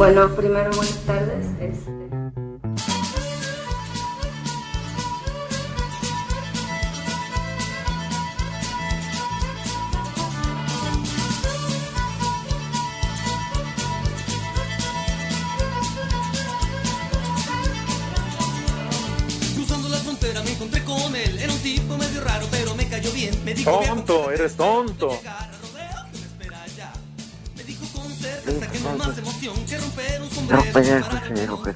Bueno, primero buenas tardes. Este, Cruzando la frontera su cuerpo, soy payaso del rodeo.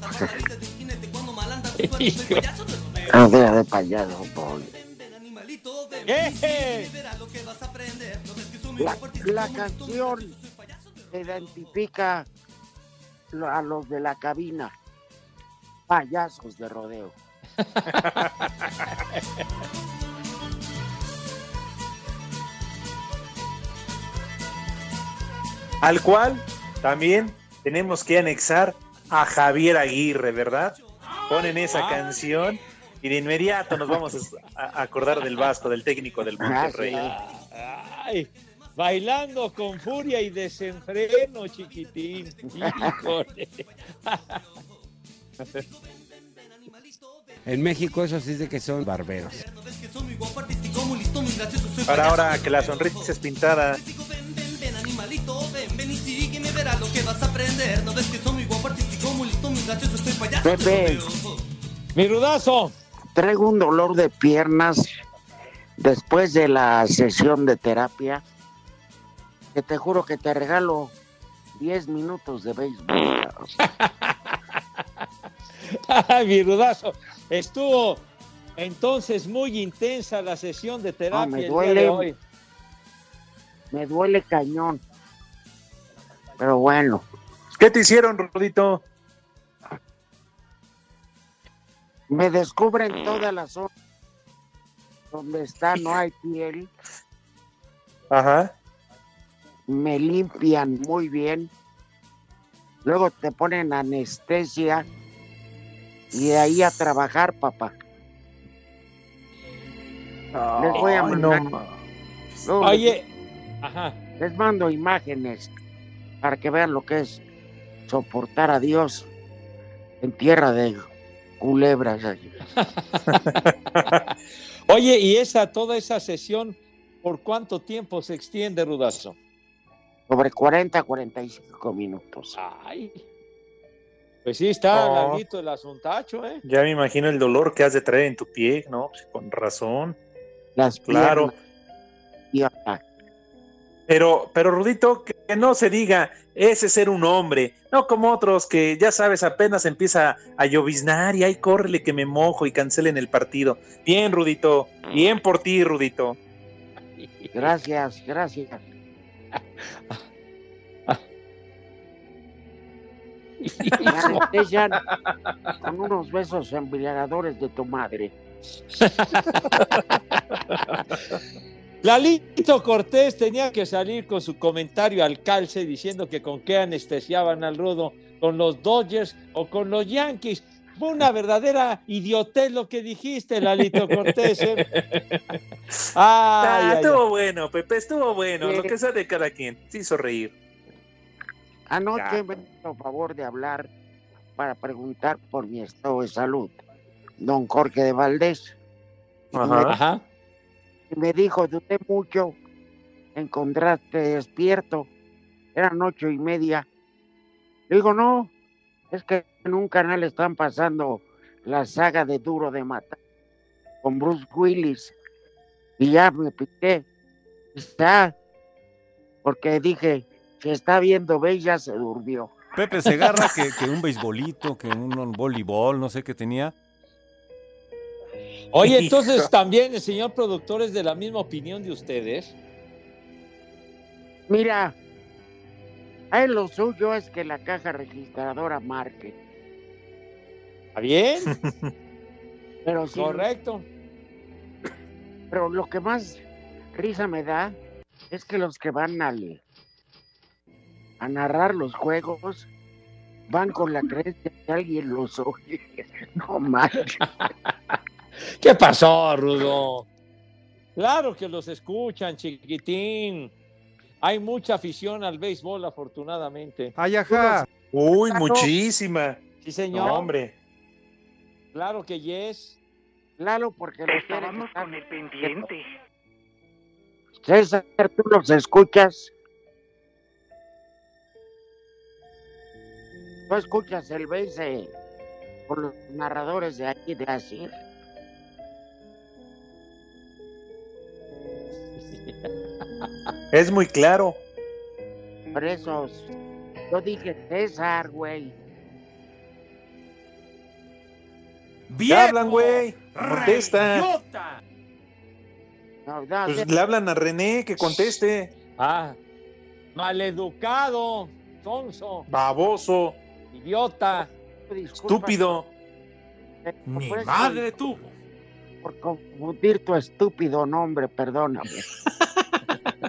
No sea de payaso, ven, ¡Eh! La, la canción identifica a los de la cabina. Payasos de rodeo. Al cual también tenemos que anexar a Javier Aguirre, ¿verdad? Ponen esa canción y de inmediato nos vamos a acordar del Vasco, del técnico del Monterrey. Ay, bailando con furia y desenfreno, chiquitín. Híjole. En México eso sí de que son barberos. Para ahora que la sonrisa es pintada, Verás lo que vas a aprender. No ves que soy muy guapo, artístico, muy listo, muy gracioso, soy payaso Pepe. Mi rudazo. Traigo un dolor de piernas después de la sesión de terapia. Que te juro que te regalo 10 minutos de béisbol. Ay, mi rudazo. Estuvo entonces muy intensa la sesión de terapia me el duele. día de hoy. Me duele cañón. Pero bueno, ¿qué te hicieron, Rudito? me descubren toda la zona donde está, no hay piel. Ajá. me limpian muy bien. Luego te ponen anestesia y de ahí a trabajar, papá. Les voy a mandar. no ma- luego Oye, ajá. les mando imágenes para que vean lo que es soportar a Dios en tierra de culebras. Oye, y esa, toda esa sesión, ¿por cuánto tiempo se extiende, Rudazo? Sobre 40, 45 minutos. Ay. Pues sí, está Oh. larguito el asuntacho, ¿eh? Ya me imagino el dolor que has de traer en tu pie, ¿no? Pues, con razón. Las Claro. piernas. Pero, pero Rudito, que que no se diga, ese es ser un hombre, no como otros que ya sabes, apenas empieza a lloviznar y ahí córrele que me mojo y cancelen el partido. Bien, Rudito, bien por ti, Rudito. Gracias, gracias. Me anestesian con unos besos embriagadores de tu madre. Lalito Cortés tenía que salir con su comentario al calce diciendo que con qué anestesiaban al rudo, con los Dodgers o con los Yankees. Fue una verdadera idiotez lo que dijiste, Lalito Cortés. ¿eh? Ay, Ah, ay, ay. estuvo bueno, Pepe, estuvo bueno. Sí. Lo que sea de cada quien. Se hizo reír. Anoche me hizo favor de hablar para preguntar por mi estado de salud. Don Jorge de Valdés. Ajá. Y me dijo, dudé mucho, encontraste despierto, eran ocho y media. Le digo, no, es que en un canal están pasando la saga de Duro de Matar con Bruce Willis. Y ya me piqué. Está, porque dije, si está viendo Bella, se durmió. Pepe Segarra, que, que un beisbolito, que un voleibol, no sé qué tenía. Oye, entonces también el señor productor es de la misma opinión de ustedes. Mira, a él lo suyo es que la caja registradora marque. ¿Está bien? Pero sí, Correcto. pero lo que más risa me da es que los que van al, a narrar los juegos van con la creencia que alguien los oye. No manches. ¿Qué pasó, Rudo? Claro que los escuchan, chiquitín. Hay mucha afición al béisbol, afortunadamente. Ay, ajá. Uy, no. muchísima. Sí, señor. No, hombre. Claro que yes. Claro, porque los Estábamos con el pendiente. César, tú los escuchas. ¿Tú escuchas el béis eh, por los narradores de aquí de Asir? Es muy claro. Por eso yo dije César, güey. ¿Qué hablan, güey? Contesta. No, no, Pues le hablan a René que conteste. Ah, maleducado, sonso, Baboso, idiota. disculpa, estúpido. eso- madre tuvo. Por confundir tu estúpido nombre, perdóname.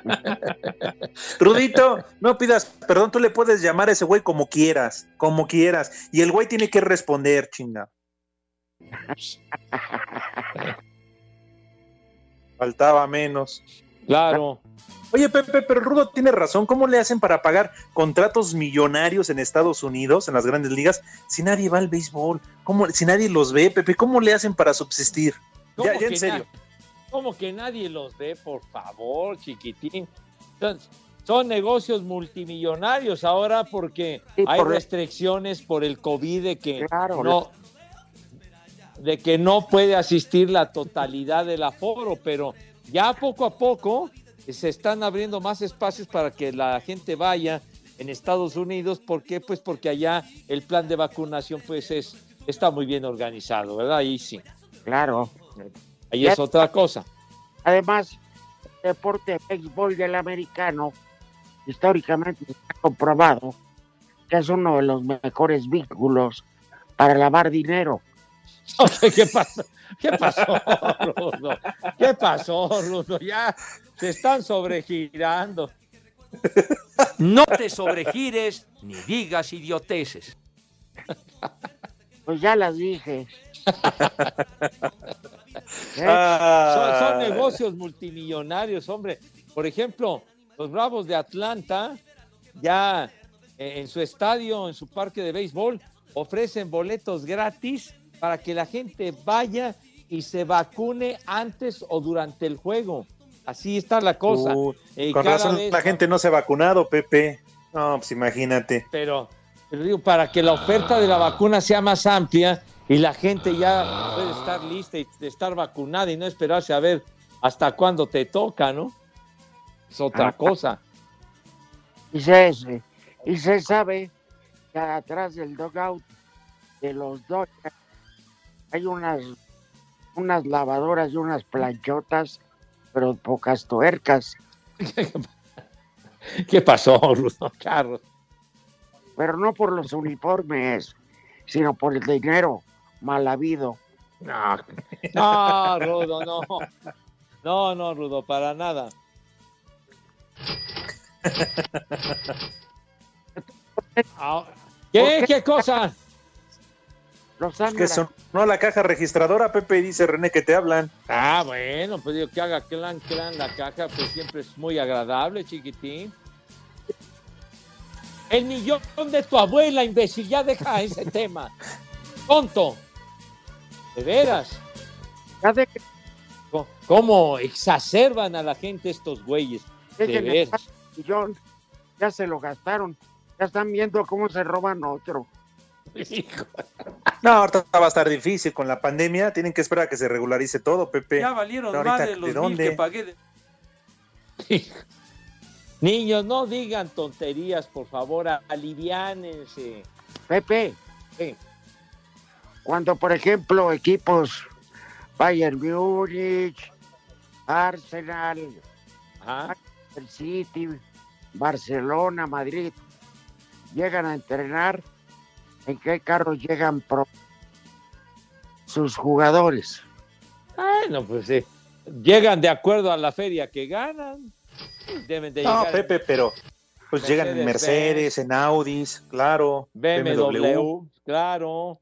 Rudito, no pidas perdón, tú le puedes llamar a ese güey como quieras, como quieras. Y el güey tiene que responder, chinga. Faltaba menos. Claro. Oye, Pepe, pero Rudo tiene razón. ¿Cómo le hacen para pagar contratos millonarios en Estados Unidos, en las grandes ligas, si nadie va al béisbol? ¿Cómo, si nadie los ve, Pepe, ¿cómo le hacen para subsistir? ¿Cómo Ya, ya en serio. ¿Cómo que nadie los ve, por favor, chiquitín? Son, son negocios multimillonarios ahora porque Sí, hay por- restricciones por el COVID de que Claro, no de que no puede asistir la totalidad del aforo, pero ya poco a poco se están abriendo más espacios para que la gente vaya en Estados Unidos, ¿por qué? Pues porque allá el plan de vacunación pues es está muy bien organizado, ¿verdad? Ahí sí. Claro. Ahí es otra cosa. Además, el deporte de béisbol del americano, históricamente está comprobado que es uno de los mejores vínculos para lavar dinero. ¿Qué pasó? ¿Qué pasó, Rudo? ¿Qué pasó, Rudo? Ya se están sobregirando. No te sobregires ni digas idioteces. Pues ya las dije. ¿Eh? Son, son Ah. negocios multimillonarios, hombre. Por ejemplo, los Bravos de Atlanta, ya eh, en su estadio, en su parque de béisbol, ofrecen boletos gratis para que la gente vaya y se vacune antes o durante el juego. Así está la cosa. Uh, Eh, con razón vez la gente no se ha vacunado, Pepe. No, pues imagínate. pero pero digo, para que la oferta de la vacuna sea más amplia y la gente ya puede estar lista y estar vacunada y no esperarse a ver hasta cuándo te toca, ¿no? Es otra Ah. cosa. Y se, y se sabe que atrás del dugout de los Dodgers hay unas, unas lavadoras y unas planchotas, pero pocas tuercas. ¿Qué pasó, Rudo Carlos? pero no por los uniformes, sino por el dinero mal habido. No, no, Rudo, no. No, no, Rudo, para nada. Ah, ¿Qué? ¿Qué cosa? Los Es que sonó la caja registradora, Pepe, dice René que te hablan. Ah, bueno, pues digo que haga clan, clan la caja, pues siempre es muy agradable, chiquitín. El millón de tu abuela, imbécil, ya deja ese tema. Tonto. De veras. Que Co- ¿Cómo exacerban a la gente estos güeyes? De veras. millón, ya se lo gastaron. Ya están viendo cómo se roban otro. No, ahorita va a estar difícil con la pandemia. Tienen que esperar a que se regularice todo, Pepe. Ya valieron No, más de los ¿de mil dónde? que pagué. de- Niños, no digan tonterías, por favor, aliviánense. Pepe, Sí. Cuando por ejemplo equipos Bayern Múnich, Arsenal, Ajá. City, Barcelona, Madrid, llegan a entrenar, ¿en qué carros llegan pro- sus jugadores? Bueno, pues sí. Llegan de acuerdo a la feria que ganan. Deben de No, llegar. Pepe, pero pues llegan en. Mercedes, en Audis, claro. BMW, claro.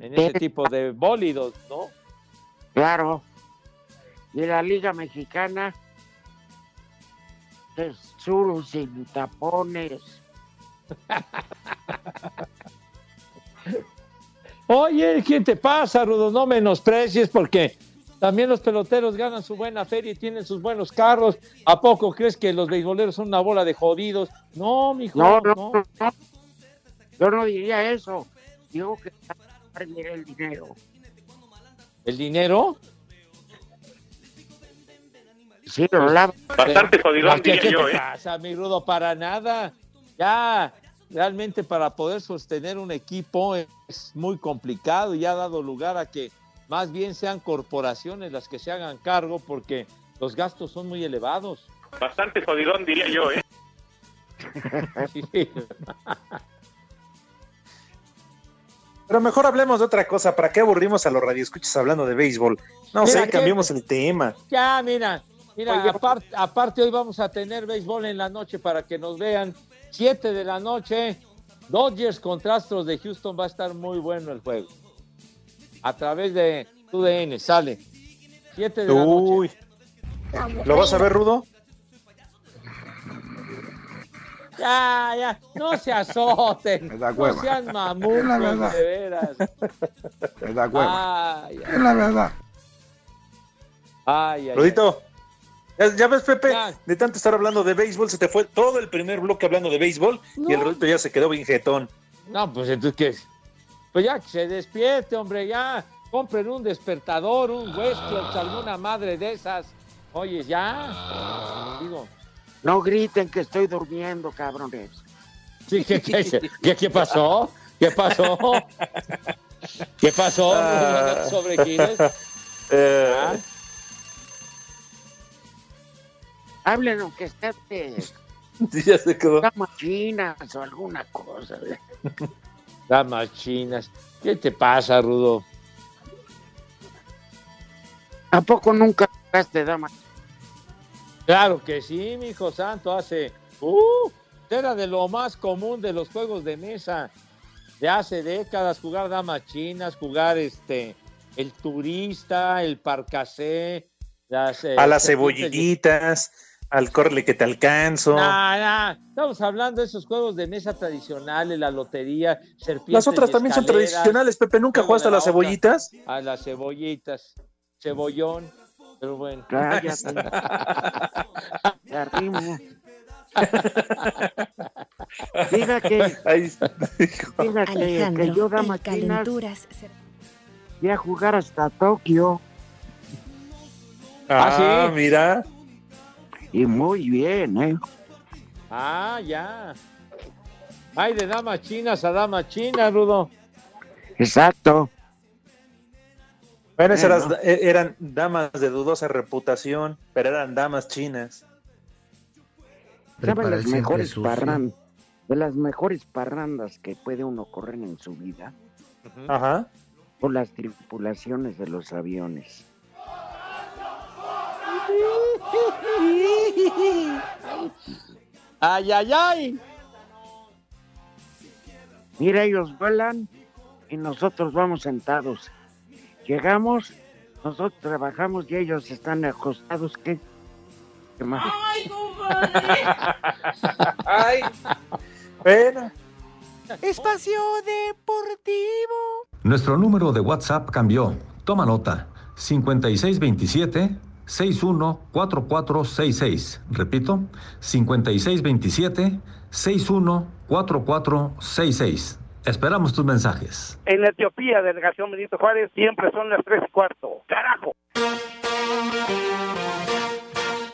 En ese tipo de bólidos, ¿no? Claro. Y la Liga Mexicana, es sur sin tapones. Oye, ¿qué te pasa, Rudo? No menosprecies porque también los peloteros ganan su buena feria y tienen sus buenos carros. ¿A poco crees que los beisboleros son una bola de jodidos? No, mijo, No, no. no, no. Yo no diría eso. Digo que perder el dinero. ¿El dinero? Sí, lo. Bastante jodidón, ¿Qué, yo, te ¿eh? pasa, mi Rudo? Para nada. Ya, realmente para poder sostener un equipo es muy complicado y ha dado lugar a que más bien sean corporaciones las que se hagan cargo porque los gastos son muy elevados. Bastante jodidón, diría yo, ¿eh? Sí. Pero mejor hablemos de otra cosa. ¿Para qué aburrimos a los radioescuchas hablando de béisbol? No Mira, sé, cambiemos el tema. Ya, mira, mira, Oye, aparte, aparte hoy vamos a tener béisbol en la noche para que nos vean. Siete de la noche, Dodgers contra Astros de Houston va a estar muy bueno el juego. A través de UDN, sale. Siete de la noche. Uy. ¿Lo vas a ver, Rudo? Ya, ya, no se azoten. Me da No hueva. sean Es la mamucos, verdad. de veras. Me da hueva. Ay, Es la verdad. ay, ay. Rudito. Ya, ya ves, Pepe, Ya. de tanto estar hablando de béisbol, se te fue todo el primer bloque hablando de béisbol y el No. Rudito ya se quedó bien jetón. No, pues entonces, ¿qué? Pues ya que se despierte, hombre, ya. Compren un despertador, un Westclox, alguna madre de esas. Oye, ya. Digo, No griten que estoy durmiendo, cabrones. sí, ¿qué, qué, qué, qué pasó? ¿Qué pasó? ¿Qué pasó? Ah. ¿Sobre quiénes? Ah, Hablen aunque esté sí, ya se quedó. damas chinas o alguna cosa. Damas chinas. ¿Qué te pasa, Rudo? ¿A poco nunca jugaste damas? Claro que sí, mi hijo santo, hace... Uh, era de lo más común de los juegos de mesa de hace décadas, jugar damas chinas, jugar este el turista, el parcasé, las, eh, A las serpientes- cebollitas, al corle que te alcanzo. Nah, nah, Estamos hablando de esos juegos de mesa tradicionales, la lotería, serpientes Las otras también son tradicionales, Pepe. ¿Nunca jugaste a la las cebollitas? A las cebollitas, cebollón, pero bueno. Cállate. Te arrimo. Diga que, Ay, diga que, Alejandro, que yo el damas chinas calenturas. se- voy a jugar hasta Tokio. ah, sí? mira. Y muy bien, ¿eh? Ah, ya. Hay de damas chinas a damas chinas, Rudo. Exacto. Bueno, eras- e- eran damas de dudosa reputación, pero eran damas chinas. Saben las mejores sucio. parran. de las mejores parrandas que puede uno correr en su vida Ajá. por las tripulaciones de los aviones. ¡Ay, ay, ay! Mira, ellos vuelan y nosotros vamos sentados. Llegamos, nosotros trabajamos y ellos están acostados. ¿Qué? ¿Qué más? Ay, bueno. Espacio Deportivo. Nuestro número de WhatsApp cambió. Toma nota. 5627 614466. Repito, 5627 614466. Esperamos tus mensajes. En Etiopía, delegación Benito Juárez, siempre son las tres y cuarto. ¡Carajo!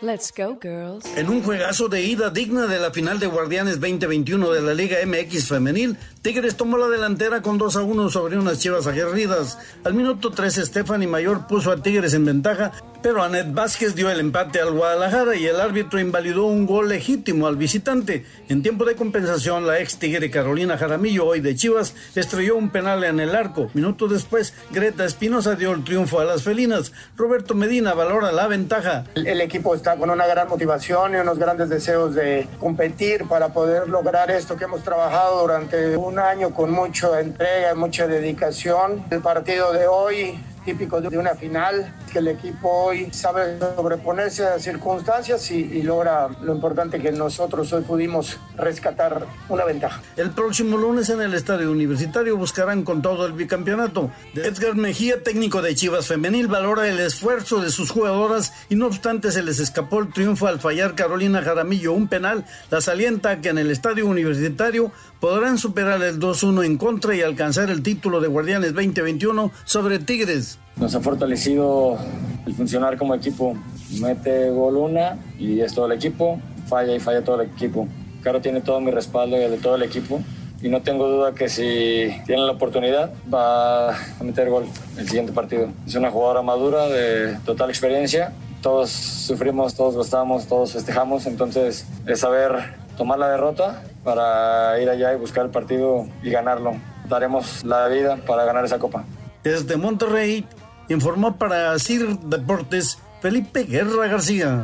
Let's go, girls. En un juegazo de ida digna de la final de Guardianes 2021 de la Liga MX Femenil, Tigres tomó la delantera con 2 a 1 sobre unas chivas aguerridas. Al minuto 3, Stephanie Mayor puso a Tigres en ventaja, pero Anet Vázquez dio el empate al Guadalajara y el árbitro invalidó un gol legítimo al visitante. En tiempo de compensación, la ex Tigre Carolina Jaramillo, hoy de Chivas, estrelló un penal en el arco. Minutos después, Greta Espinosa dio el triunfo a las felinas. Roberto Medina valora la ventaja. El equipo está con una gran motivación y unos grandes deseos de competir para poder lograr esto que hemos trabajado durante un año con mucha entrega y mucha dedicación. El partido de hoy típico de una final, que el equipo hoy sabe sobreponerse a circunstancias y, y, logra lo importante que nosotros hoy pudimos rescatar una ventaja. El próximo lunes en el Estadio Universitario buscarán con todo el bicampeonato. Edgar Mejía, técnico de Chivas Femenil, valora el esfuerzo de sus jugadoras y no obstante se les escapó el triunfo al fallar Carolina Jaramillo un penal. Las alienta que en el Estadio Universitario podrán superar el 2-1 en contra y alcanzar el título de Guardianes 2021 sobre Tigres. Nos ha fortalecido el funcionar como equipo. Mete gol una y es todo el equipo, falla y falla todo el equipo. Caro tiene todo mi respaldo y el de todo el equipo. Y no tengo duda que si tiene la oportunidad va a meter gol el siguiente partido. Es una jugadora madura de total experiencia. Todos sufrimos, todos gostamos, todos festejamos. Entonces es saber tomar la derrota para ir allá y buscar el partido y ganarlo. Daremos la vida para ganar esa copa. Desde Monterrey informó para CIR Deportes Felipe Guerra García.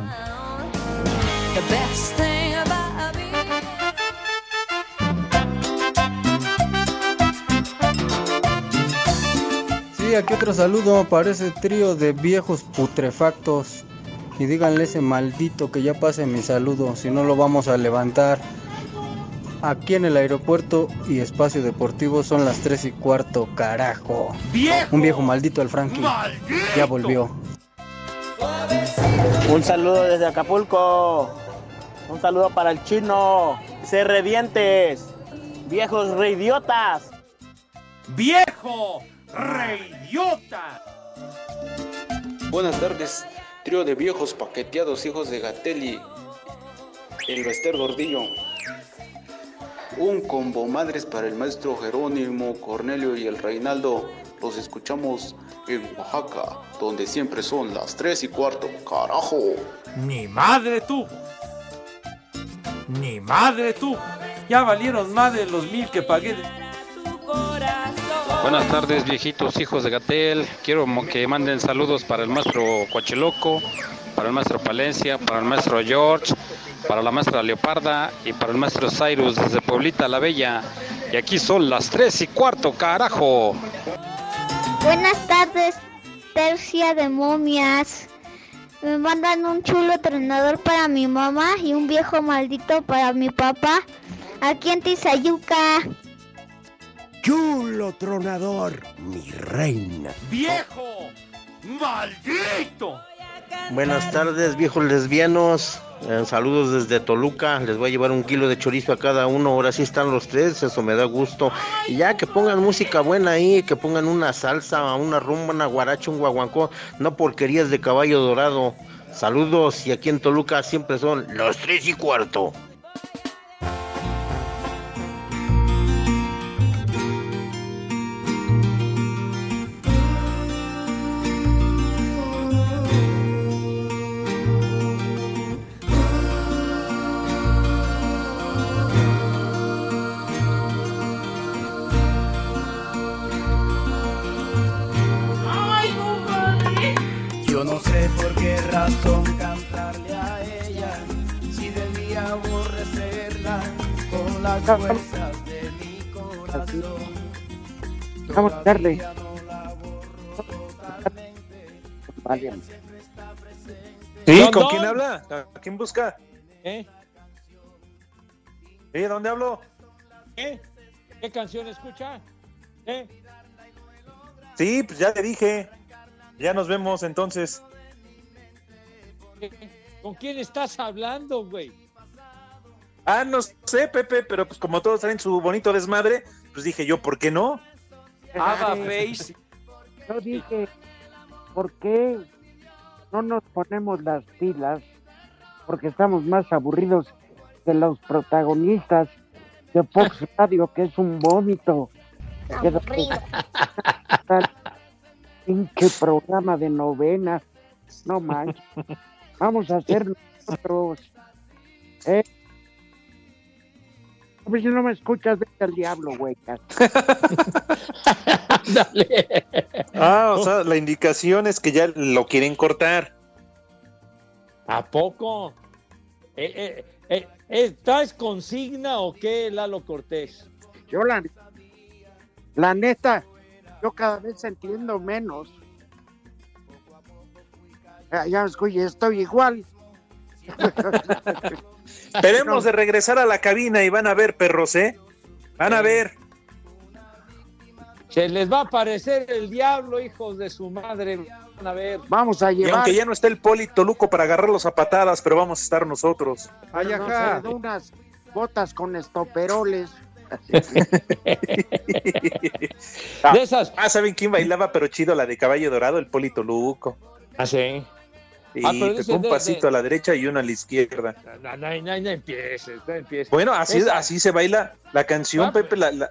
Sí, aquí otro saludo para ese trío de viejos putrefactos. Y díganle ese maldito que ya pase mi saludo, si no lo vamos a levantar. Aquí en el aeropuerto y espacio deportivo son las 3 y cuarto, carajo. ¡Viejo! Un viejo maldito el Frankie. Ya volvió. Un saludo desde Acapulco. Un saludo para el chino. Se revientes. Viejos reidiotas. ¡Viejo reidiota! Buenas tardes, trío de viejos paqueteados, hijos de Gatelli. El Bester Gordillo. Un combo madres para el maestro Jerónimo, Cornelio y el Reinaldo. Los escuchamos en Oaxaca, donde siempre son las 3 y cuarto. ¡Carajo! Ni madre tú. Ni madre tú. Ya valieron más de los mil que pagué. Buenas tardes, viejitos hijos de Gatel. Quiero que manden saludos para el maestro Coacheloco, para el maestro Palencia, para el maestro George, para la maestra Leoparda y para el maestro Cyrus desde Pueblita la Bella. Y aquí son las 3 y cuarto, carajo. Buenas tardes, tercia de momias. Me mandan un chulo tronador para mi mamá y un viejo maldito para mi papá. Aquí en Tizayuca. Chulo tronador, mi reina. ¡Viejo! ¡Maldito! Buenas tardes, viejos lesbianos. Eh, saludos desde Toluca. Les voy a llevar un kilo de chorizo a cada uno. Ahora sí están los tres, eso me da gusto. Y ya que pongan música buena ahí, que pongan una salsa, una rumba, una guaracha, un guaguancó. No porquerías de caballo dorado. Saludos y aquí en Toluca siempre son los tres y cuarto. Sí, ¿con quién habla? ¿A quién busca? ¿Eh? ¿Eh? ¿Dónde hablo? ¿Eh? ¿Qué canción escucha? ¿Eh? Sí, pues ya te dije. Ya nos vemos entonces. ¿Con quién estás hablando, güey? Ah, no sé, Pepe, pero pues como todos traen su bonito desmadre, pues dije yo, ¿por qué no? Ava Face. Yo dije, ¿por qué no nos ponemos las pilas? Porque estamos más aburridos que los protagonistas de Fox Radio, que es un vómito. Pinche programa de novena. No manches. Vamos a hacer nosotros. ¿Eh? Ver si no me escuchas, vete al diablo, güey. Ah, o sea, la indicación es que ya lo quieren cortar. ¿A poco? Eh, eh, eh, ¿Estás consigna o qué, Lalo Cortés? Yo la, la neta, yo cada vez entiendo menos. Ya, ya escuché, estoy igual. Esperemos de regresar a la cabina y van a ver, perros, ¿eh? Van a ver. Se les va a aparecer el diablo, hijos de su madre. Van a ver. Vamos a Y llevar aunque ya no está el Poli Toluco para agarrarlos a patadas, pero vamos a estar nosotros. no sé, de unas botas con estoperoles. Ah, De esas. Ah, ¿saben quién bailaba pero chido? La de caballo dorado, el Poli Toluco. Ah, sí. Y Ah, te fue un de- pasito de- a la derecha y uno a la izquierda. No, no, no, no empieces, no empieces. Bueno, así, Esa- así se baila la canción, Ah. Pepe. La, la-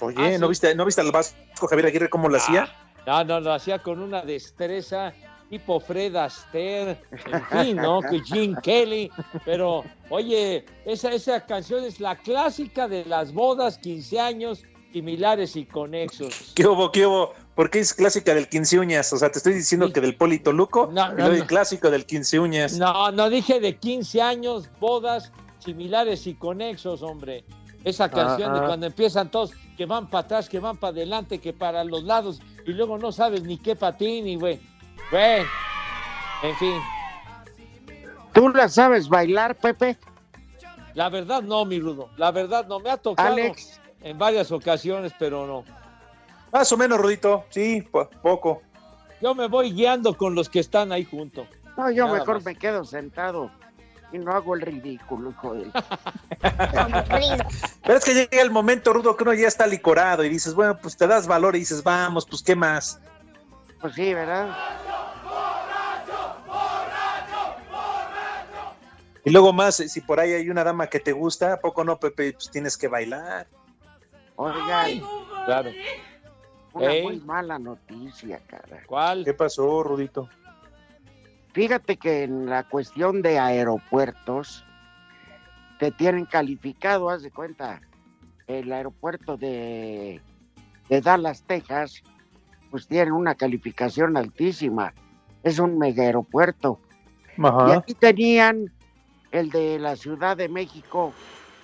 Oye, Ah, ¿no, viste, ¿no viste al Vasco Javier Aguirre cómo lo hacía? No, no, lo hacía con una destreza tipo Fred Astaire, en fin, ¿no? Que Gene Kelly. Pero, oye, esa, esa canción es la clásica de las bodas, 15 años, similares y conexos. ¿Qué hubo, qué hubo? ¿Por qué es clásica del 15 uñas? O sea, te estoy diciendo que del Poli Toluco, No, y no, luego el no. clásico del 15 uñas. No, no dije de 15 años, bodas similares y conexos, hombre. Esa canción de Ajá. cuando empiezan todos que van para atrás, que van para adelante, que para los lados, y luego no sabes ni qué patín, y güey. Güey. En fin, ¿Tú la sabes bailar, Pepe? la verdad no, mi rudo. La verdad no. Me ha tocado Alex. en varias ocasiones, pero no. Más o menos, Rudito. Sí, po- poco. Yo me voy guiando con los que están ahí junto. No, yo Nada mejor más. me quedo sentado y no hago el ridículo, hijo de... Pero es que llega el momento, Rudo, que uno ya está licorado y dices, bueno, pues te das valor y dices, vamos, pues qué más. Pues sí, ¿verdad? Y luego más, si por ahí hay una dama que te gusta, ¿a poco no, Pepe? Pues tienes que bailar. Oigan, Claro. Una Ey. muy mala noticia, cara. ¿Cuál? ¿Qué pasó, Rudito? Fíjate que en la cuestión de aeropuertos, te tienen calificado, haz de cuenta, el aeropuerto de, de Dallas, Texas, pues tiene una calificación altísima. Es un mega aeropuerto. Y aquí tenían el de la Ciudad de México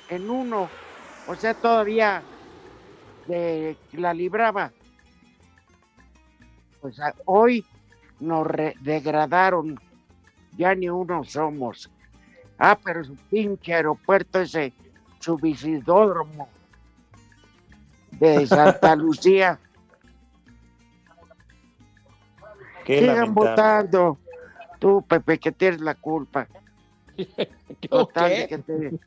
en uno. O sea, todavía de, la libraba. Pues hoy nos degradaron. Ya ni uno somos. Ah, pero su pinche aeropuerto ese, su visitódromo de Santa Lucía. Qué Sigan lamentable. votando. Tú, Pepe, que tienes la culpa. Total, ¿Qué? te-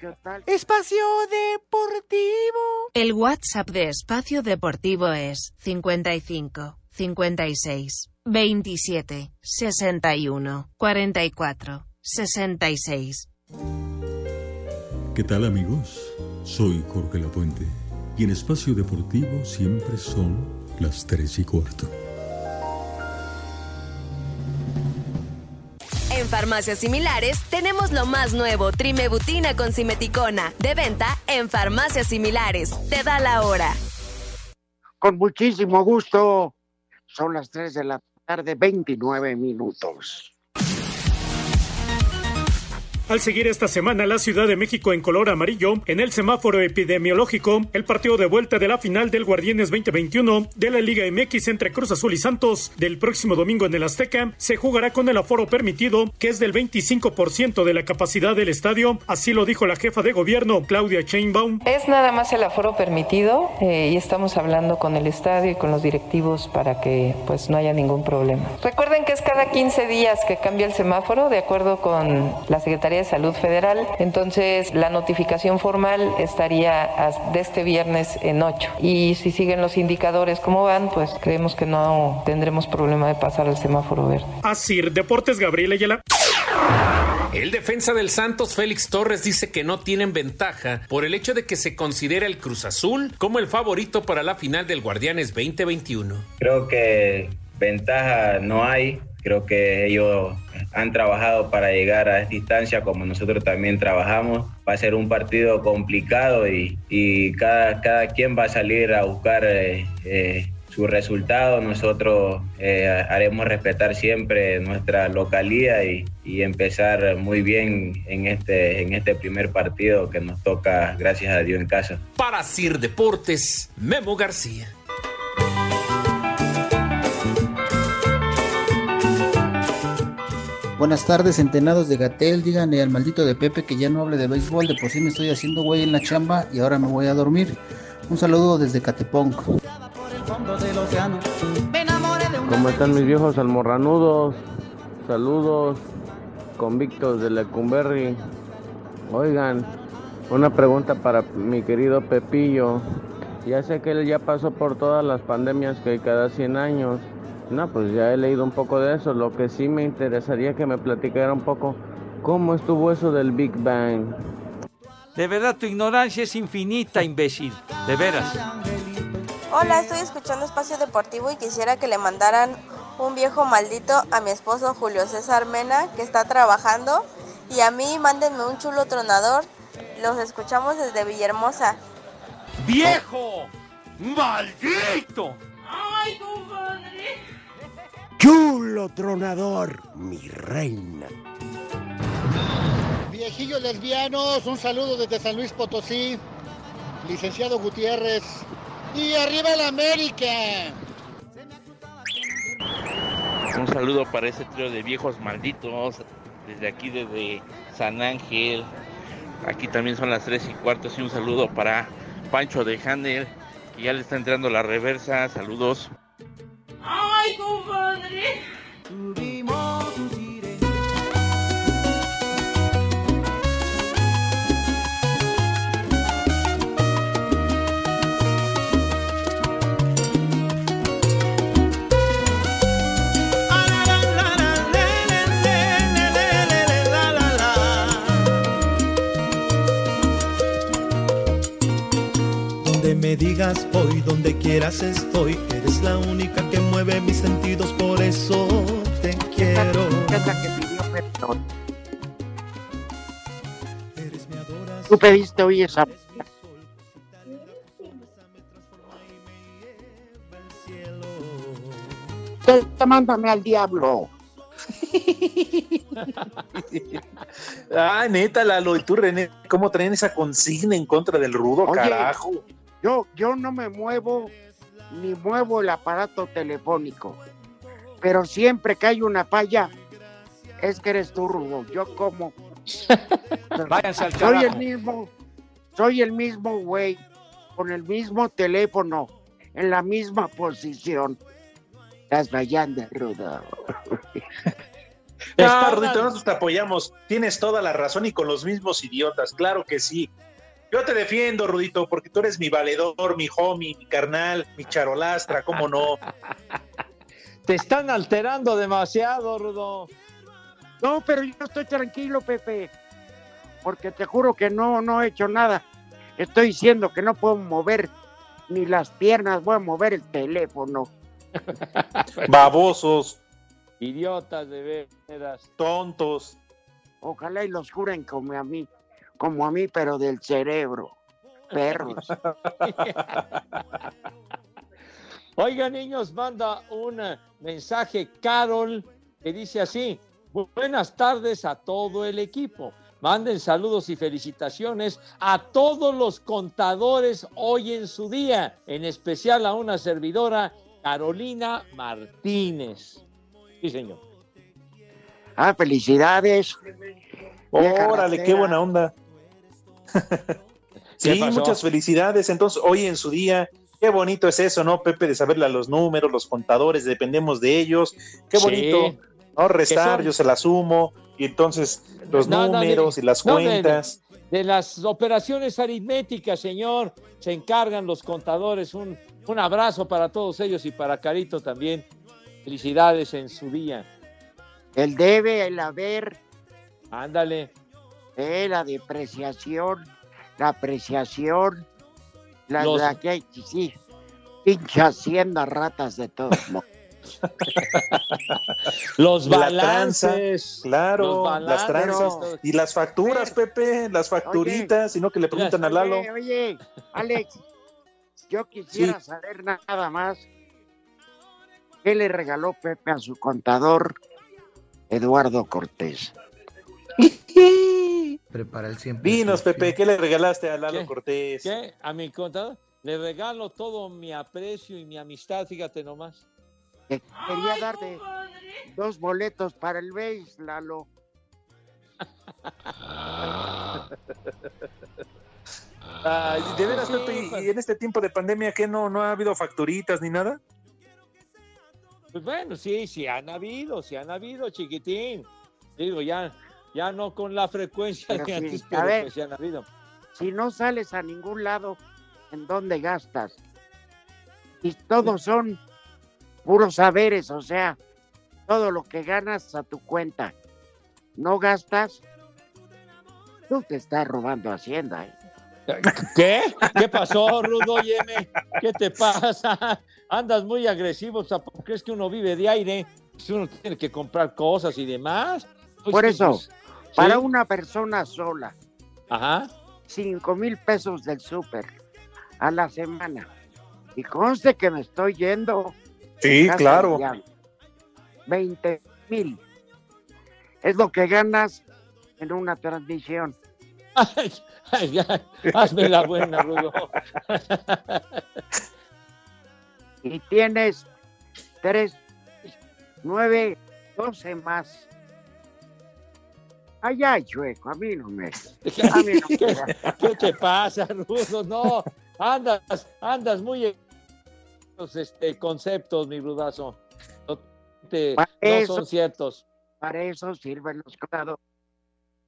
total. Espacio Deportivo. El WhatsApp de Espacio Deportivo es 55 56 27 61 44 66. ¿Qué tal amigos? Soy Jorge Lapuente y en Espacio Deportivo siempre son las 3 y cuarto. Farmacias similares tenemos lo más nuevo, Trimebutina con Simeticona, de venta en farmacias similares. Te da la hora. Con muchísimo gusto. Son las 3 de la tarde, 29 minutos. Al seguir esta semana la Ciudad de México en color amarillo en el semáforo epidemiológico, el partido de vuelta de la final del Guardianes 2021 de la Liga MX entre Cruz Azul y Santos del próximo domingo en el Azteca se jugará con el aforo permitido, que es del 25% de la capacidad del estadio. Así lo dijo la jefa de gobierno, Claudia Sheinbaum. Es nada más el aforo permitido eh, y estamos hablando con el estadio y con los directivos para que pues no haya ningún problema. Recuerden que es cada 15 días que cambia el semáforo de acuerdo con la Secretaría de Salud Federal. Entonces, la notificación formal estaría de este viernes en 8. Y si siguen los indicadores como van, pues creemos que no tendremos problema de pasar al semáforo verde. Así, Deportes Gabriel Ayala. El defensa del Santos, Félix Torres, dice que no tienen ventaja por el hecho de que se considera el Cruz Azul como el favorito para la final del Guardianes 2021. Creo que ventaja no hay. Creo que ellos han trabajado para llegar a esta instancia como nosotros también trabajamos. Va a ser un partido complicado y, cada, cada quien va a salir a buscar eh, eh, su resultado. Nosotros eh, haremos respetar siempre nuestra localía y, y, empezar muy bien en este, en este primer partido que nos toca, gracias a Dios, en casa. Para Sir Deportes, Memo García. Buenas tardes, centenados de Gatel. Díganle al maldito de Pepe que ya no hable de béisbol. De por sí me estoy haciendo güey en la chamba y ahora me voy a dormir. Un saludo desde Catepong. ¿Cómo están mis viejos almorranudos? Saludos, convictos de Lecumberri. Oigan, una pregunta para mi querido Pepillo. Ya sé que él ya pasó por todas las pandemias que hay cada 100 años. No, pues ya he leído un poco de eso. Lo que sí me interesaría que me platicara un poco cómo estuvo eso del Big Bang. De verdad, tu ignorancia es infinita, imbécil. De veras. Hola, estoy escuchando Espacio Deportivo y quisiera que le mandaran un viejo maldito a mi esposo Julio César Mena, que está trabajando. Y a mí, mándenme un chulo tronador. Los escuchamos desde Villahermosa. ¡Viejo! ¡Maldito! Chulo tronador, mi reina. Viejillos lesbianos, un saludo desde San Luis Potosí. Licenciado Gutiérrez. Y arriba la América. Un saludo para ese trío de viejos malditos. Desde aquí, desde San Ángel. Aquí también son las 3 y cuarto. Y un saludo para Pancho de Handel, que ya le está entrando la reversa. Saludos. ¡Ay, compadre! Me digas voy, donde quieras estoy, eres la única que mueve mis sentidos, por eso te quiero. Tú pediste hoy esa. Te- Mándame al diablo. Ah, neta, Lalo, y tú, René, ¿cómo traen esa consigna en contra del rudo, Oye, carajo? Yo, yo no me muevo ni muevo el aparato telefónico. Pero siempre que hay una falla, es que eres tú, Rudo. Yo como. Váyanse al Soy el mismo, soy el mismo güey, con el mismo teléfono, en la misma posición. Estás fallando, Rudo. No, Rudito, nosotros te apoyamos. Tienes toda la razón y con los mismos idiotas, claro que sí. Yo te defiendo, Rudito, porque tú eres mi valedor, mi homie, mi carnal, mi charolastra, ¿cómo no? Te están alterando demasiado, Rudo. No, pero yo estoy tranquilo, Pepe. Porque te juro que no, no he hecho nada. Estoy diciendo que no puedo mover ni las piernas, voy a mover el teléfono. Babosos. Idiotas de veras. Tontos. Ojalá y los juren como a mí, como a mí, pero del cerebro. Perros. Oiga, niños, manda un mensaje Carol que dice así: Buenas tardes a todo el equipo. Manden saludos y felicitaciones a todos los contadores hoy en su día, en especial a una servidora, Carolina Martínez. Sí, señor. Ah, felicidades. Órale, qué buena onda. ¿Qué sí, pasó? muchas felicidades. Entonces, hoy en su día, qué bonito es eso, ¿no, Pepe? De saberle a los números, los contadores, dependemos de ellos. Qué Sí. bonito, ¿no? Restar, yo se las sumo, y entonces los No, no, números de- y las no, de- cuentas. De, las operaciones aritméticas, señor, se encargan los contadores. Un, un abrazo para todos ellos y para Carito también. Felicidades en su día. El debe, el haber, Ándale. Eh, la depreciación, la apreciación, la, Los- la que sí, pinche hacienda ratas de todos modos. Los La tranza, balances. claro, los las balances, tranzas todo. y las facturas, Pepe, las facturitas, sino que le preguntan a Lalo. Oye, oye, Alex, yo quisiera saber nada más qué le regaló Pepe a su contador Eduardo Cortés. Prepara el siempre. Dinos, Pepe, ¿qué le regalaste a Lalo ¿Qué? Cortés? ¿Qué? A mi contador le regalo todo mi aprecio y mi amistad, fíjate nomás. Que quería darte dos boletos para el BASE, Lalo. Ay, de veras, Pepe, y- y en este tiempo de pandemia, ¿qué no, no ha habido facturitas ni nada? Pues bueno, sí, sí han habido, sí han habido, chiquitín. Digo, ya, ya no con la frecuencia Pero que sí, antes, pero ver. pues han habido. Si no sales a ningún lado, ¿en dónde gastas? Y todos son puros saberes, o sea, todo lo que ganas a tu cuenta. No gastas, tú te estás robando Hacienda. ¿eh? ¿Qué? ¿Qué pasó, Rudo? Óyeme, ¿qué te pasa? Andas muy agresivo, o sea, ¿por qué crees que uno vive de aire? Si uno tiene que comprar cosas y demás. Pues, Por eso, pues, para ¿sí? una persona sola, Ajá. cinco mil pesos del súper a la semana. Y conste que me estoy yendo. Sí, claro. ya 20 mil. Es lo que ganas en una transmisión. Ay, ay, ya, hazme la buena, Rudo. Y tienes tres, nueve, doce más. Ay, ay, chueco, a mí no me. A mí no me ¿Qué, te pasa, Rudo? No, andas, andas muy en los este, conceptos, mi rudazo. No, te- no son ciertos. Para eso sirven los contadores.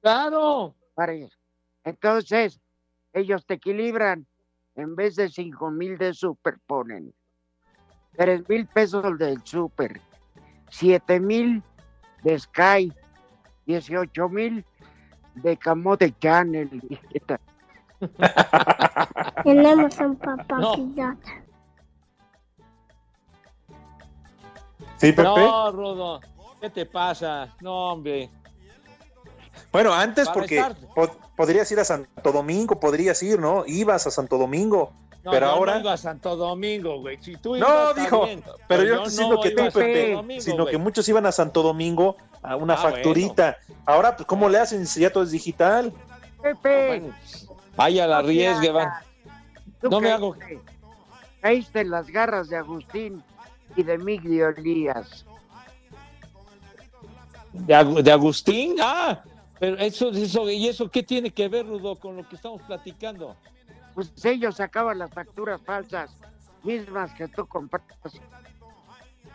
Claro. Para eso. Entonces, ellos te equilibran. En vez de cinco mil de súper, ponen tres mil pesos del súper, siete mil de Sky, 18 mil de Camote Channel. Tenemos un papá No. pirata. Sí, Pepe. No, Rudo. ¿Qué te pasa? No, hombre. Bueno, antes Para porque podrías ir a Santo Domingo, podrías ir, ¿no? Ibas a Santo Domingo, No, pero yo ahora... no iba a Santo Domingo, güey. Si tú No, dijo, bien, pero yo no estoy diciendo no que tú, a Pepe, Domingo, sino güey. que muchos iban a Santo Domingo a una Ah, facturita. Ahora, pues, ¿cómo le hacen si ya todo es digital? Pepe, Vaya la No te riesgue, van. No me caíste- hago. Caíste en las garras de Agustín y de Miguel Elías. ¿De, de Agustín? Ah, pero eso, eso, ¿y eso qué tiene que ver, Rudo, con lo que estamos platicando? Pues ellos sacaban las facturas falsas, mismas que tú compraste.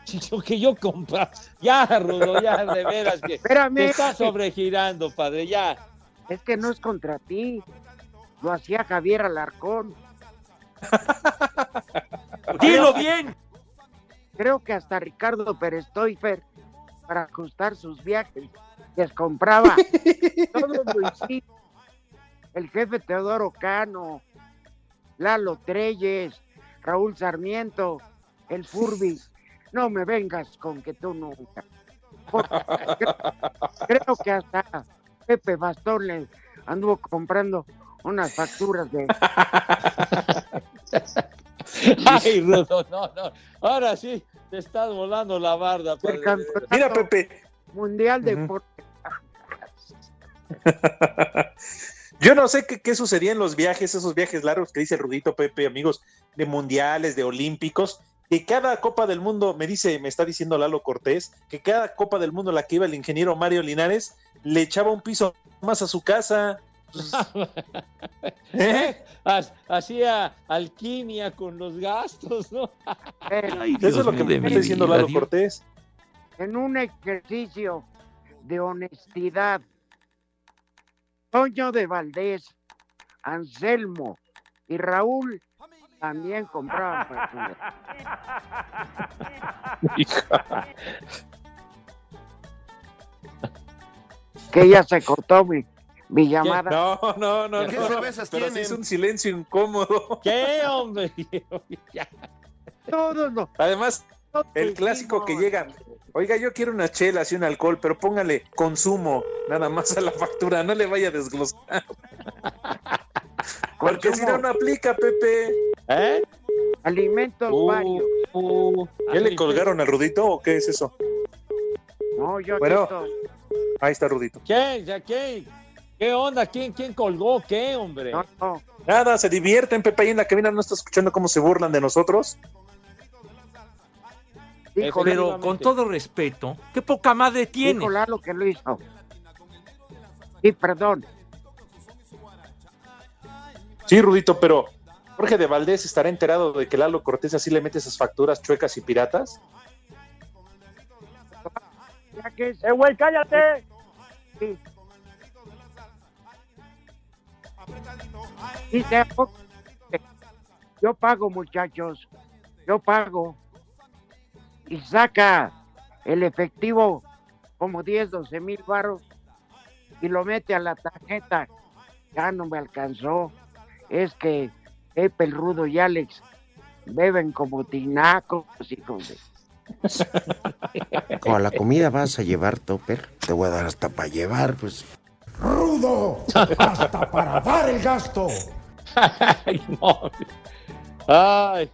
Lo que yo compra. Ya, Rudo, ya, de veras que. Espérame. Te estás sobregirando, padre, ya. Es que no es contra ti. Lo hacía Javier Alarcón. ¡Dilo bien! Creo que hasta Ricardo Pérez Toifer, para ajustar sus viajes, les compraba. Todos lo hicimos. El jefe Teodoro Cano, Lalo Treyes, Raúl Sarmiento, el Furby. No me vengas con que tú nunca. Creo, creo que hasta Pepe Bastón le anduvo comprando unas facturas de Ay, Rudo, no, no. Ahora sí, te estás volando la barda. padre. Mira, Pepe. Mundial de por- Yo no sé qué, qué sucedía en los viajes, esos viajes largos que dice Rudito Pepe, amigos, de mundiales, de olímpicos, que cada Copa del Mundo, me dice, me está diciendo Lalo Cortés, que cada Copa del Mundo la que iba el ingeniero Mario Linares, le echaba un piso más a su casa. ¿Eh? Ha- Hacía alquimia con los gastos, ¿no? Eso es lo que me está diciendo Lalo Cortés. en un ejercicio de honestidad. Toño de Valdés, Anselmo y Raúl también compraban que ya se cortó mi, mi llamada. No, no, no, ¿Qué no. cervezas Pero sí es un silencio incómodo. ¿Qué, hombre? Todos los Además, el clásico que llega, oiga, yo quiero una chela y un alcohol, pero póngale consumo nada más a la factura, no le vaya a desglosar. Porque si no, no aplica, Pepe. ¿Eh? alimentos Uh, varios. ¿Ya le colgaron al Rudito o qué es eso? No, yo Bueno. Ahí está Rudito. ¿Qué? ¿Ya qué? ¿Qué onda? ¿Quién, quién colgó? ¿Qué, hombre? Nada, se divierten, Pepe, ahí en la cabina no está escuchando cómo se burlan de nosotros. Dijo Pero con todo respeto, qué poca madre tiene. Dijo Lalo que lo hizo. Sí, perdón. Sí, Rudito, pero Jorge de Valdés estará enterado de que Lalo Cortés así le mete esas facturas chuecas y piratas. ¡Eh, güey, cállate! Sí. Dice, "Oh, yo pago, muchachos, yo pago. Y saca el efectivo como 10, 12 mil baros y lo mete a la tarjeta. Ya no me alcanzó. Es que Pepe el Rudo y Alex beben como tinacos, hijos de... Como a la comida vas a llevar topper, te voy a dar hasta para llevar, pues. ¡Rudo! ¡Hasta para dar el gasto! Ay, no. Ay.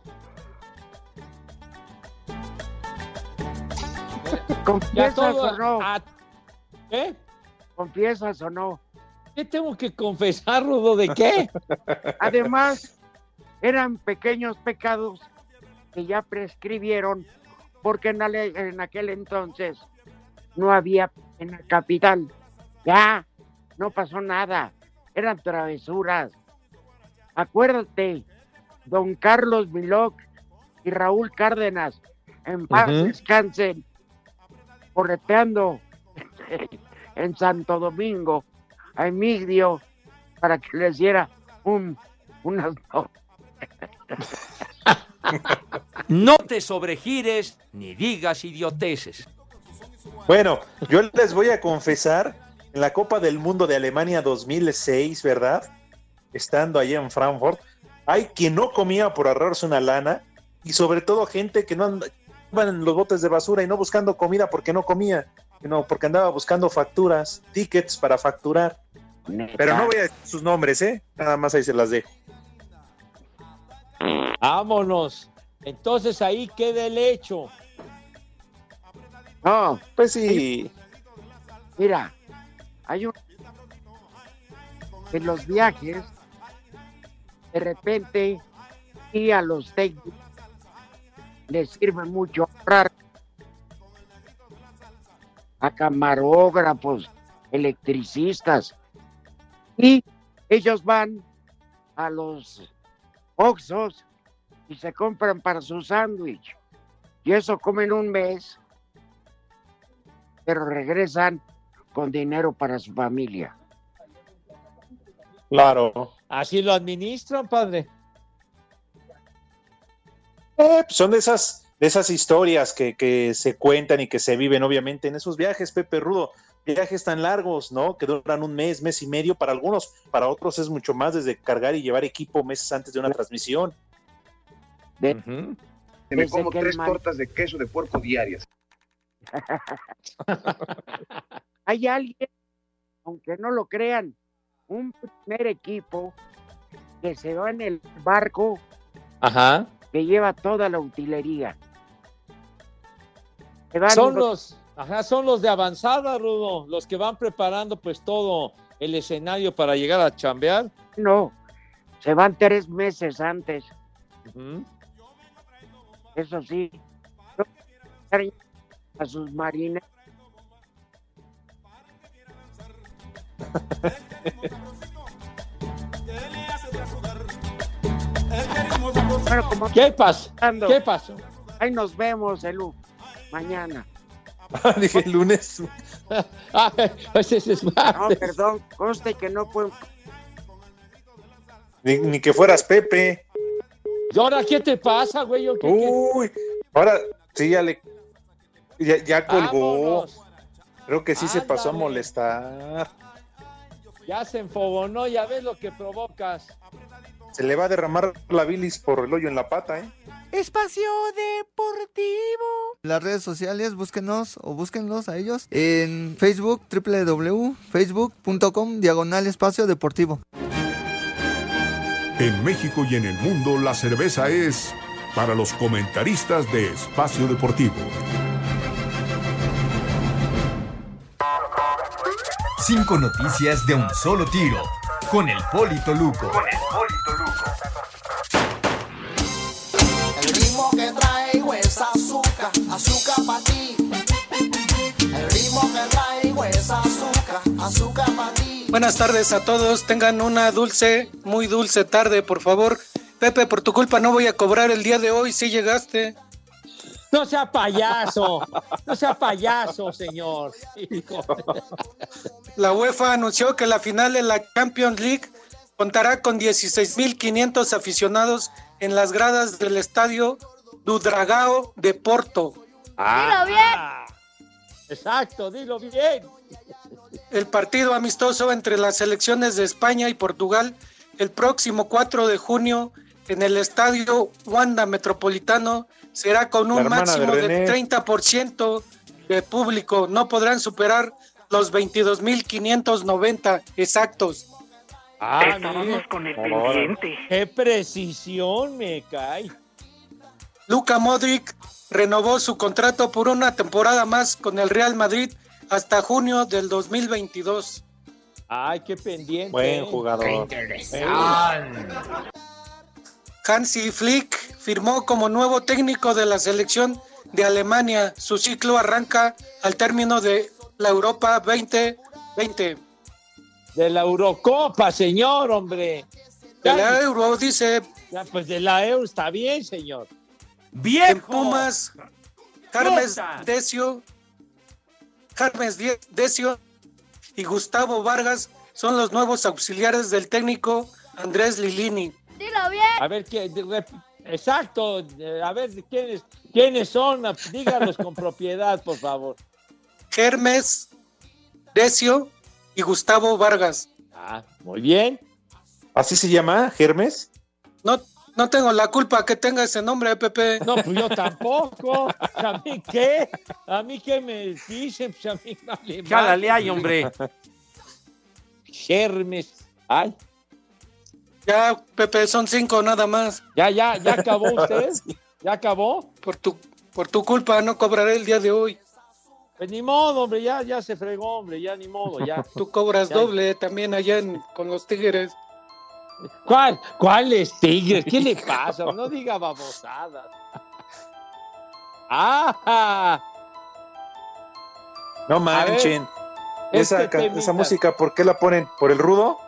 ¿Confiesas todo o no? a- ¿Qué? ¿Confiesas o no? ¿Qué tengo que confesar, Rudo? ¿De qué? Además, eran pequeños pecados que ya prescribieron porque en, ale- en aquel entonces no había pena capital. Ya, no pasó nada. Eran travesuras. Acuérdate, don Carlos Miloc y Raúl Cárdenas, en paz descansen, correteando en Santo Domingo a Emigdio para que les diera un, unas No te sobregires ni digas idioteces. Bueno, yo les voy a confesar, en la Copa del Mundo de Alemania 2006, ¿verdad? Estando allá en Frankfurt, hay quien no comía por ahorrarse una lana y sobre todo gente que no en los botes de basura y no buscando comida porque no comía, sino porque andaba buscando facturas, tickets para facturar. Pero no voy a decir sus nombres, ¿eh? Nada más ahí se las dejo. Vámonos. Entonces ahí queda el hecho. No. Pues sí. Mira, hay un... En los viajes, de repente, y a los técnicos les sirve mucho ahorrar a camarógrafos, electricistas, y ellos van a los Oxos y se compran para su sándwich. Y eso comen un mes, pero regresan con dinero para su familia. Claro. Así lo administran, padre. Eh, pues son de esas, de esas historias que, que se cuentan y que se viven, obviamente, en esos viajes, Pepe Rudo. Viajes tan largos, ¿no? Que duran un mes, mes y medio para algunos, para otros es mucho más desde cargar y llevar equipo meses antes de una transmisión. Me Desde como tres man- tortas de queso de puerco diarias. Hay alguien, aunque no lo crean, un primer equipo que se va en el barco Ajá. Que lleva toda la utilería. Son los- ajá, son los de avanzada, Rudo, los que van preparando pues todo el escenario para llegar a chambear. No, se van tres meses antes, eso sí. A sus marines. Bueno, como ¿Qué pasó? ¿Qué pasó? Ahí nos vemos el mañana. Dije el lunes. Ah, ese es No, martes. perdón, conste que no puedo. Ni, ni que fueras Pepe. ¿Y ahora qué te pasa, güey? Uy, ahora sí, ya le. Ya, ya colgó. Vámonos. Creo que sí se pasó a molestar. Ya se enfogonó, ya ves lo que provocas. Se le va a derramar la bilis por el hoyo en la pata, ¿eh? Espacio Deportivo. Las redes sociales, búsquenos o búsquenlos a ellos en Facebook, www.facebook.com, diagonal espacio deportivo. En México y en el mundo la cerveza es para los comentaristas de Espacio Deportivo. Cinco noticias de un solo tiro. Con el Polito Luco. El ritmo que traigo es azúcar, azúcar para ti. El ritmo que traigo es azúcar, azúcar para ti. Buenas tardes a todos, tengan una dulce, muy dulce tarde, por favor. Pepe, por tu culpa no voy a cobrar el día de hoy, si llegaste. No sea payaso, no sea payaso, señor. La UEFA anunció que la final de la Champions League contará con 16.500 aficionados en las gradas del estadio Dudragao de Porto. ¡Dilo bien! Exacto, dilo bien. El partido amistoso entre las selecciones de España y Portugal el próximo 4 de junio en el estadio Wanda Metropolitano será con un de máximo de René. 30% de público. No podrán superar los 22.590 exactos. Ah, mire. Qué precisión me cae. Luka Modric renovó su contrato por una temporada más con el Real Madrid hasta junio del 2022. Ay, qué pendiente. Buen jugador. Hansi Flick firmó como nuevo técnico de la selección de Alemania. Su ciclo arranca al término de la Europa 2020. De la Eurocopa, señor, hombre. De la Euro, dice. Ya, pues de la Euro está bien, señor. En Pumas, Carmes. Decio, Carmes Decio y Gustavo Vargas son los nuevos auxiliares del técnico Andrés Lilini. Dilo bien. A ver, ¿qué, exacto, a ver, ¿quiénes, quiénes son? Díganos con propiedad, por favor. Hermes Decio y Gustavo Vargas. Ah, muy bien. ¿Así se llama, Germes? No, no tengo la culpa que tenga ese nombre, Pepe. No, pues yo tampoco. ¿A mí qué? ¿A mí qué me dicen? Pues a mí vale. Jálale ahí, hombre. Germes. Ay, Ya, Pepe, son cinco nada más. ya, ya, ya acabó usted. ¿Ya acabó? Por tu, por tu culpa no cobraré el día de hoy. Pues ni modo, hombre, ya, ya se fregó, hombre, ya ni modo, ya. Tú cobras Ya. doble también allá en- con los Tigres. ¿Cuál? ¿Cuáles tigres? ¿Qué le pasa? No diga babosadas. ¡Ah! No manchen. Esa, este esa música, ¿por qué la ponen? ¿Por el rudo?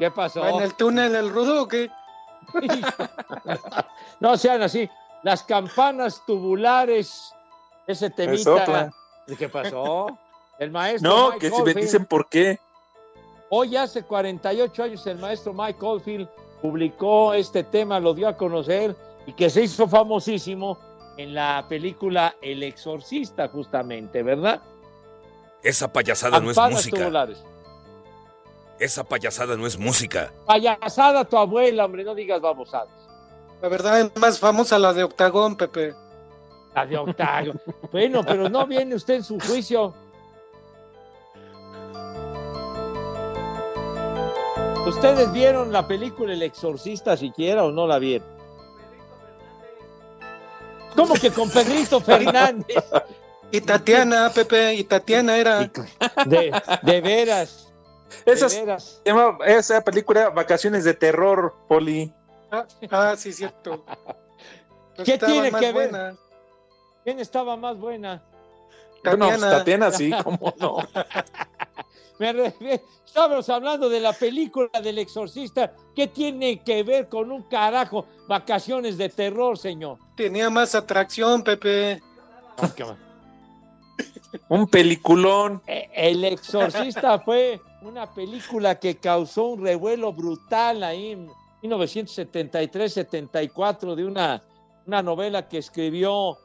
¿Qué, pasó? ¿En el túnel el rudo o qué? No sean así. Las campanas tubulares, ese temita. ¿Qué pasó? El maestro. No, Mike que si me dicen por qué. Hoy hace 48 años el maestro Mike Oldfield publicó este tema, lo dio a conocer y que se hizo famosísimo en la película El Exorcista, justamente, ¿verdad? Esa payasada no es Campanas música. tubulares. Esa payasada no es música. Payasada tu abuela, hombre, no digas babosadas. La verdad es más famosa la de Octagón, Pepe. La de Octavio. bueno, pero no viene usted en su juicio. ¿Ustedes vieron la película El Exorcista siquiera o no la vieron? ¿Cómo que con Pedrito Fernández? Y Tatiana, Pepe, y Tatiana era. De, de veras. Esa, se llama- esa película Vacaciones de Terror, Poli. Ah, ah, sí, cierto. Pues ¿Qué tiene que ver? buena. ¿Quién estaba más buena? Bueno, pues, Tatiana. Tatiana sí, cómo no. Me re- Estábamos hablando de la película del exorcista. ¿Qué tiene que ver con un carajo? Vacaciones de terror, señor. Tenía más atracción, Pepe. Un peliculón. Eh, El exorcista fue una película que causó un revuelo brutal ahí en 1973-74 de una, una novela que escribió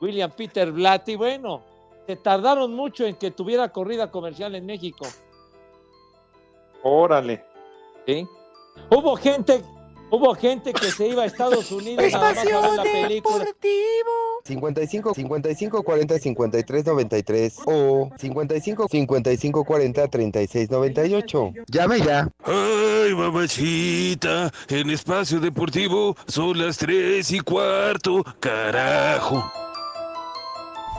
William Peter Blatty. Bueno, se tardaron mucho en que tuviera corrida comercial en México. Órale. ¿sí? Hubo gente, hubo gente que se iba a Estados Unidos más a ver la película. 55 55 40 53 93 o 55 55 40 36 98. Llame ya. Ay, mamachita, en espacio deportivo son las tres y cuarto, carajo.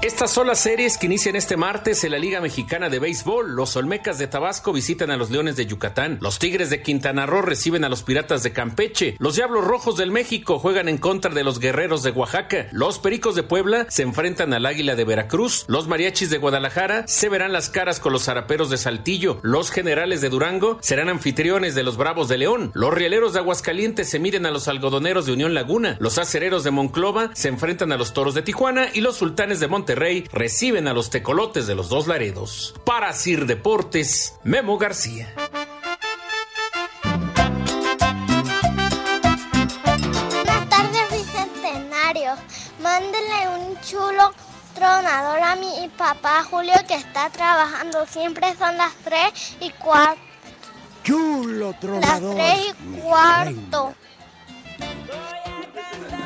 Estas son las series que inician este martes en la Liga Mexicana de Béisbol. Los Olmecas de Tabasco visitan a los Leones de Yucatán. Los Tigres de Quintana Roo reciben a los Piratas de Campeche. Los Diablos Rojos del México juegan en contra de los Guerreros de Oaxaca. Los Pericos de Puebla se enfrentan al Águila de Veracruz. Los Mariachis de Guadalajara se verán las caras con los Zaraperos de Saltillo. Los Generales de Durango serán anfitriones de los Bravos de León. Los Rieleros de Aguascalientes se miden a los Algodoneros de Unión Laguna. Los Acereros de Monclova se enfrentan a los Toros de Tijuana y los Sultanes de Monterrey reciben a los Tecolotes de los Dos Laredos. Para Sir Deportes, Memo García. Buenas tardes, Bicentenario. Mándenle un chulo tronador a mi papá Julio que está trabajando. Siempre son las 3 y cuarto. Chulo Las tronador. 3 y cuarto.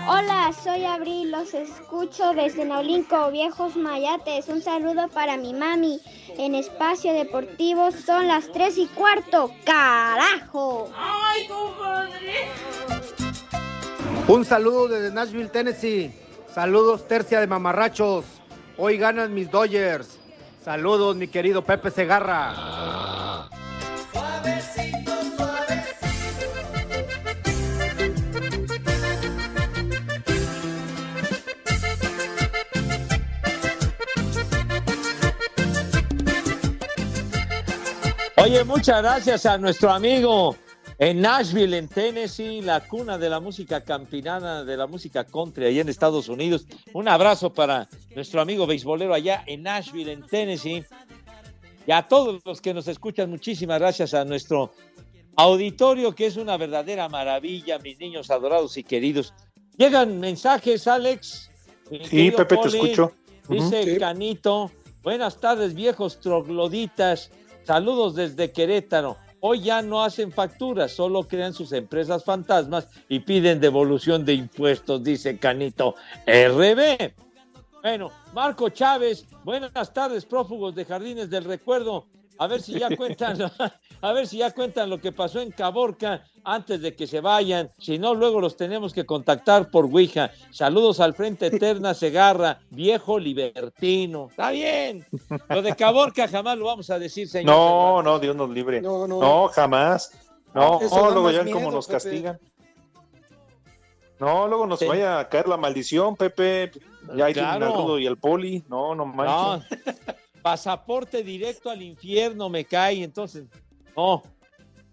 Hola, soy Abril, los escucho desde Naulinco, Viejos Mayates. Un saludo para mi mami. En Espacio Deportivo son las 3 y cuarto. ¡Carajo! ¡Ay, compadre! Un saludo desde Nashville, Tennessee. Saludos, tercia de mamarrachos. Hoy ganan mis Dodgers. Saludos, mi querido Pepe Segarra. Oye, muchas gracias a nuestro amigo en Nashville, en Tennessee, la cuna de la música campinana, de la música country allá en Estados Unidos. Un abrazo para nuestro amigo beisbolero allá en Nashville, en Tennessee. Y a todos los que nos escuchan, muchísimas gracias a nuestro auditorio, que es una verdadera maravilla, mis niños adorados y queridos. Llegan mensajes, Alex. Sí, Pepe, te escucho. Dice. Sí. Canito, buenas tardes viejos trogloditas, saludos desde Querétaro. Hoy ya no hacen facturas, solo crean sus empresas fantasmas y piden devolución de impuestos, dice Canito. RB. Bueno, Marco Chávez, buenas tardes, prófugos de Jardines del Recuerdo. A ver si ya cuentan, a ver si ya cuentan lo que pasó en Caborca antes de que se vayan. Si no, luego los tenemos que contactar por Ouija. Saludos al Frente Eterna Segarra, viejo libertino. Está bien. Lo de Caborca jamás lo vamos a decir, señor. No, no, Dios nos libre. No, No, no. jamás. No, da luego ya como nos Pepe. castigan. No, luego nos vaya a caer la maldición, Pepe. Ya hay Claro. el rudo y el poli. No, no No, manches. pasaporte directo al infierno me cae, entonces, no,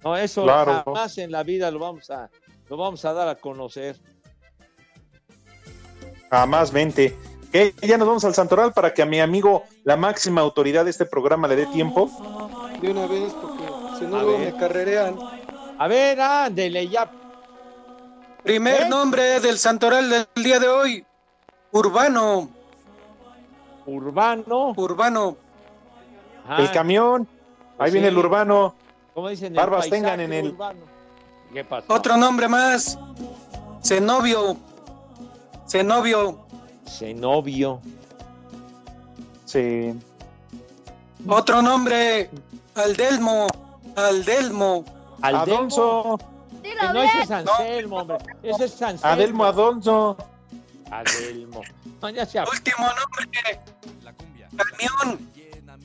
no, eso Claro. jamás en la vida lo vamos a, lo vamos a dar a conocer. Jamás vente. ¿Qué? Ya nos vamos al Santoral para que a mi amigo, la máxima autoridad de este programa, le dé tiempo. De una vez, porque si no luego me carrerean. A ver, ándele ya. Primer ¿Eh? nombre del santoral del día de hoy. Urbano. Urbano. Urbano. El camión. Ahí Sí. viene el urbano. ¿cómo dicen? Barbas tengan en el- urbano. ¿Qué pasó? Otro nombre más. Zenobio. Zenobio. Zenobio. Sí. Otro nombre. Aldelmo. Aldelmo. Adolfo. Que no, ese es Anselmo, hombre. Ese es Anselmo. Adelmo Adolfo. Adelmo. No, ya se Último nombre. Camión.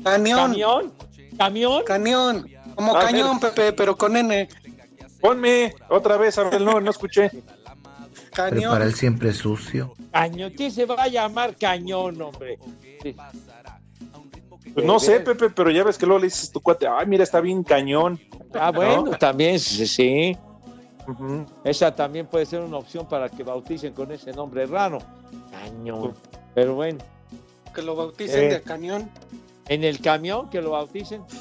Camión. ¿Camión? ¿Camión? Cañón. Como A cañón, ver. Pepe, pero con N. Ponme otra vez, a ver, no, no escuché. Prepara el siempre sucio. Cañón. ¿Quién se va a llamar cañón, hombre? Sí. Pues no sé, Pepe, pero ya ves que luego le dices a tu cuate, ay, mira, está bien cañón. Ah, bueno, ¿No? también, sí. sí. Esa también puede ser una opción para que bauticen con ese nombre raro. Cañón. Pero bueno, Que lo bauticen Eh. de cañón. en el camión que lo bauticen.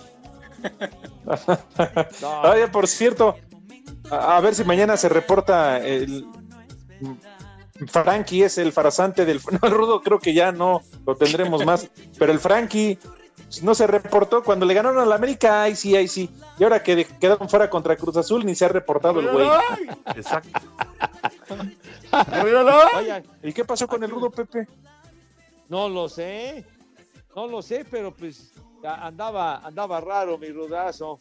Ah, ya, por cierto, a, a ver si mañana se reporta el Frankie es el farsante del no, el rudo creo que ya no lo tendremos más, pero el Frankie no se reportó cuando le ganaron a la América, ay sí, ay sí. Y ahora que quedaron fuera contra Cruz Azul ni se ha reportado el güey. Exacto. ¿Y qué pasó con el rudo Pepe? no lo sé. No lo sé, pero pues andaba, andaba raro mi rudazo.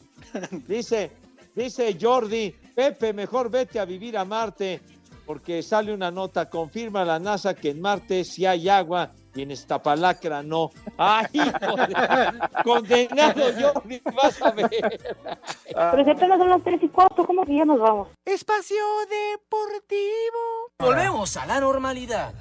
Dice, dice Jordi, Pepe, mejor vete a vivir a Marte, porque sale una nota, confirma la NASA que en Marte sí hay agua y en Estapalacra no. ¡Ay, hijo de- condenado Jordi! Vas a ver. Pero si apenas son las 3 y 4, ¿cómo que ya nos vamos? Espacio Deportivo. Volvemos a la normalidad.